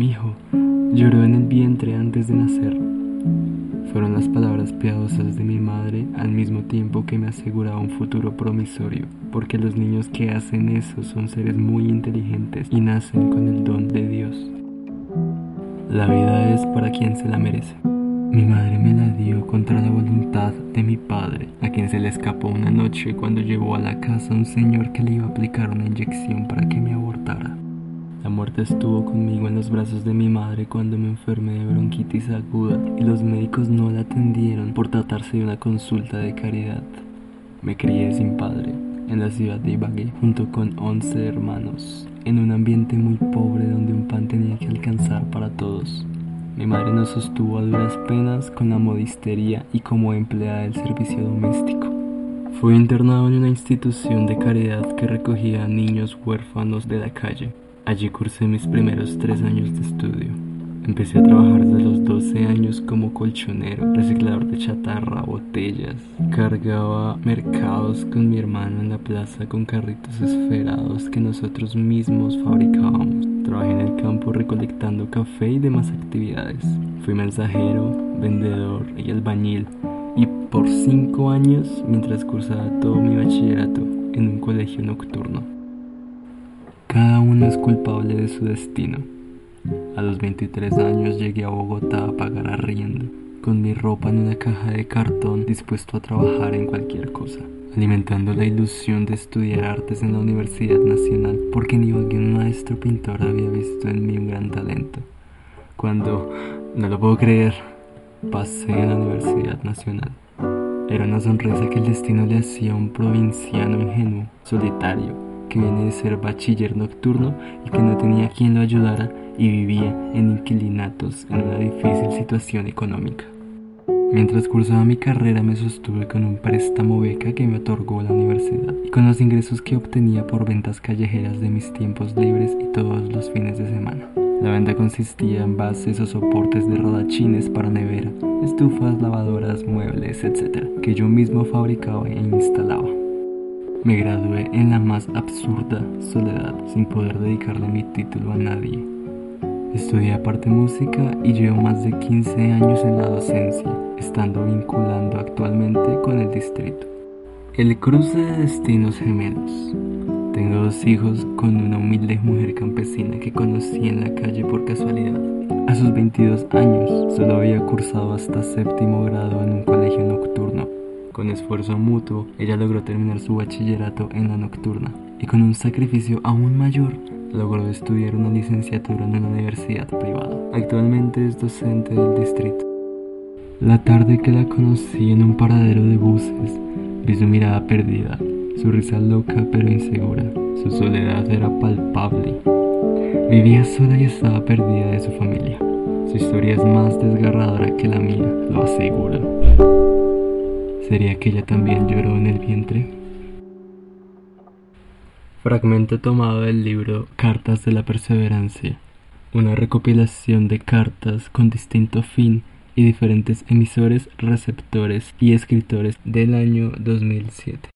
Mi hijo lloró en el vientre antes de nacer. Fueron las palabras piadosas de mi madre al mismo tiempo que me aseguraba un futuro promisorio, porque los niños que hacen eso son seres muy inteligentes y nacen con el don de Dios. La vida es para quien se la merece. Mi madre me la dio contra la voluntad de mi padre, a quien se le escapó una noche cuando llevó a la casa un señor que le iba a aplicar una inyección para que me abortara. La muerte estuvo conmigo en los brazos de mi madre cuando me enfermé de bronquitis aguda y los médicos no la atendieron por tratarse de una consulta de caridad. Me crié sin padre en la ciudad de Ibagué junto con 11 hermanos, en un ambiente muy pobre donde un pan tenía que alcanzar para todos. Mi madre nos sostuvo a duras penas con la modistería y como empleada del servicio doméstico. Fui internado en una institución de caridad que recogía a niños huérfanos de la calle. Allí cursé mis primeros tres años de estudio. Empecé a trabajar desde los 12 años como colchonero, reciclador de chatarra, botellas. Cargaba mercados con mi hermano en la plaza con carritos esferados que nosotros mismos fabricábamos. Trabajé en el campo recolectando café y demás actividades. Fui mensajero, vendedor y albañil. Y por cinco años mientras cursaba todo mi bachillerato en un colegio nocturno. Cada uno es culpable de su destino. A los 23 años llegué a Bogotá a pagar arriendo, con mi ropa en una caja de cartón dispuesto a trabajar en cualquier cosa, alimentando la ilusión de estudiar artes en la Universidad Nacional, porque ni un maestro pintor había visto en mí un gran talento. Cuando, no lo puedo creer, pasé en la Universidad Nacional. Era una sonrisa que el destino le hacía a un provinciano ingenuo, solitario, que viene de ser bachiller nocturno y que no tenía quien lo ayudara y vivía en inquilinatos en una difícil situación económica. Mientras cursaba mi carrera me sostuve con un préstamo beca que me otorgó la universidad y con los ingresos que obtenía por ventas callejeras de mis tiempos libres y todos los fines de semana. La venta consistía en bases o soportes de rodachines para nevera, estufas, lavadoras, muebles, etc., que yo mismo fabricaba e instalaba. Me gradué en la más absurda soledad, sin poder dedicarle mi título a nadie. Estudié aparte música y llevo más de 15 años en la docencia, estando vinculando actualmente con el distrito. El cruce de destinos gemelos. Tengo dos hijos con una humilde mujer campesina que conocí en la calle por casualidad. A sus 22 años solo había cursado hasta séptimo grado en un colegio nocturno con esfuerzo mutuo, ella logró terminar su bachillerato en la nocturna y con un sacrificio aún mayor logró estudiar una licenciatura en una universidad privada. Actualmente es docente del distrito. La tarde que la conocí en un paradero de buses, vi su mirada perdida, su risa loca pero insegura. Su soledad era palpable. Vivía sola y estaba perdida de su familia. Su historia es más desgarradora que la mía, lo aseguro. ¿Sería que ella también lloró en el vientre? Fragmento tomado del libro Cartas de la Perseverancia, una recopilación de cartas con distinto fin y diferentes emisores, receptores y escritores del año 2007.